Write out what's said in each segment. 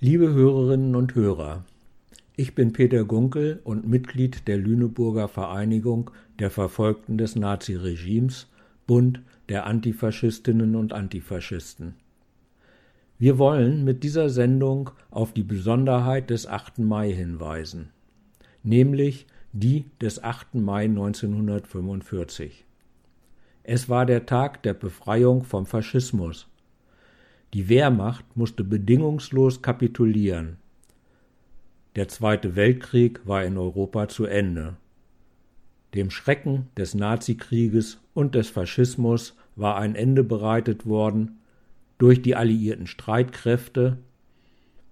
Liebe Hörerinnen und Hörer, ich bin Peter Gunkel und Mitglied der Lüneburger Vereinigung der Verfolgten des Naziregimes, Bund der Antifaschistinnen und Antifaschisten. Wir wollen mit dieser Sendung auf die Besonderheit des 8. Mai hinweisen, nämlich die des 8. Mai 1945. Es war der Tag der Befreiung vom Faschismus. Die Wehrmacht musste bedingungslos kapitulieren. Der Zweite Weltkrieg war in Europa zu Ende. Dem Schrecken des Nazikrieges und des Faschismus war ein Ende bereitet worden durch die alliierten Streitkräfte,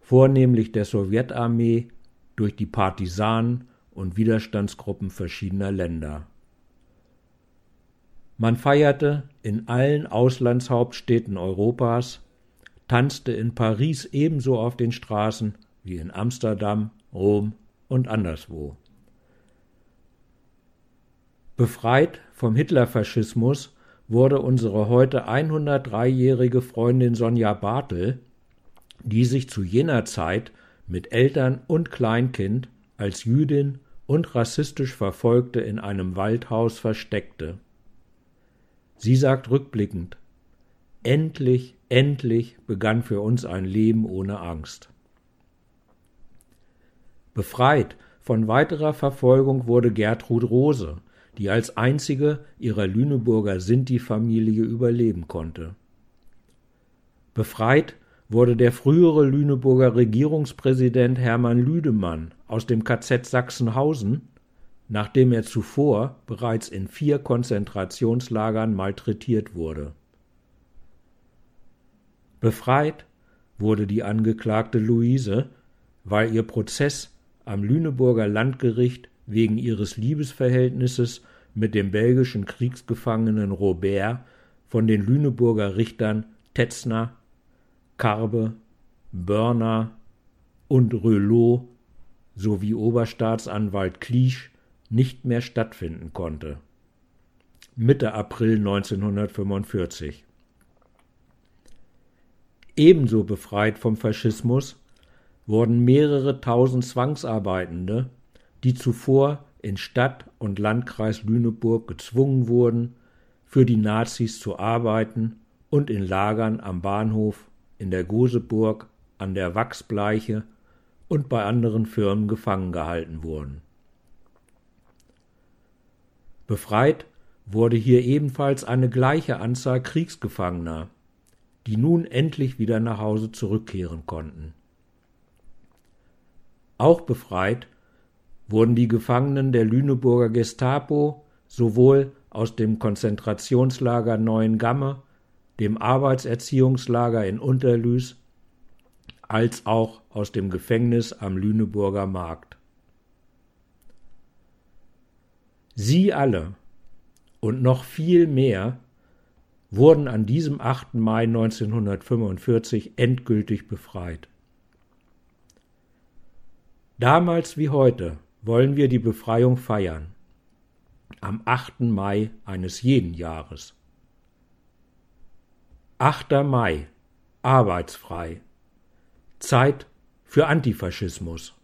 vornehmlich der Sowjetarmee, durch die Partisanen und Widerstandsgruppen verschiedener Länder. Man feierte in allen Auslandshauptstädten Europas, tanzte in Paris ebenso auf den Straßen wie in Amsterdam, Rom und anderswo. Befreit vom Hitlerfaschismus wurde unsere heute 103-jährige Freundin Sonja Bartel, die sich zu jener Zeit mit Eltern und Kleinkind als Jüdin und rassistisch Verfolgte in einem Waldhaus versteckte. Sie sagt rückblickend, endlich, endlich begann für uns ein Leben ohne Angst. Befreit von weiterer Verfolgung wurde Gertrud Rose, die als einzige ihrer Lüneburger Sinti-Familie überleben konnte. Befreit wurde der frühere Lüneburger Regierungspräsident Hermann Lüdemann aus dem KZ Sachsenhausen, nachdem er zuvor bereits in vier Konzentrationslagern malträtiert wurde. Befreit wurde die Angeklagte Luise, weil ihr Prozess am Lüneburger Landgericht wegen ihres Liebesverhältnisses mit dem belgischen Kriegsgefangenen Robert von den Lüneburger Richtern Tetzner, Karbe, Börner und Rölow sowie Oberstaatsanwalt Kliesch nicht mehr stattfinden konnte. Mitte April 1945. Ebenso befreit vom Faschismus wurden mehrere tausend Zwangsarbeitende, die zuvor in Stadt und Landkreis Lüneburg gezwungen wurden, für die Nazis zu arbeiten und in Lagern am Bahnhof, in der Goseburg, an der Wachsbleiche und bei anderen Firmen gefangen gehalten wurden. Befreit wurde hier ebenfalls eine gleiche Anzahl Kriegsgefangener, die nun endlich wieder nach Hause zurückkehren konnten. Auch befreit wurden die Gefangenen der Lüneburger Gestapo sowohl aus dem Konzentrationslager Neuengamme, dem Arbeitserziehungslager in Unterlüß, als auch aus dem Gefängnis am Lüneburger Markt. Sie alle und noch viel mehr wurden an diesem 8. Mai 1945 endgültig befreit. Damals wie heute wollen wir die Befreiung feiern. Am 8. Mai eines jeden Jahres. 8. Mai, arbeitsfrei. Zeit für Antifaschismus.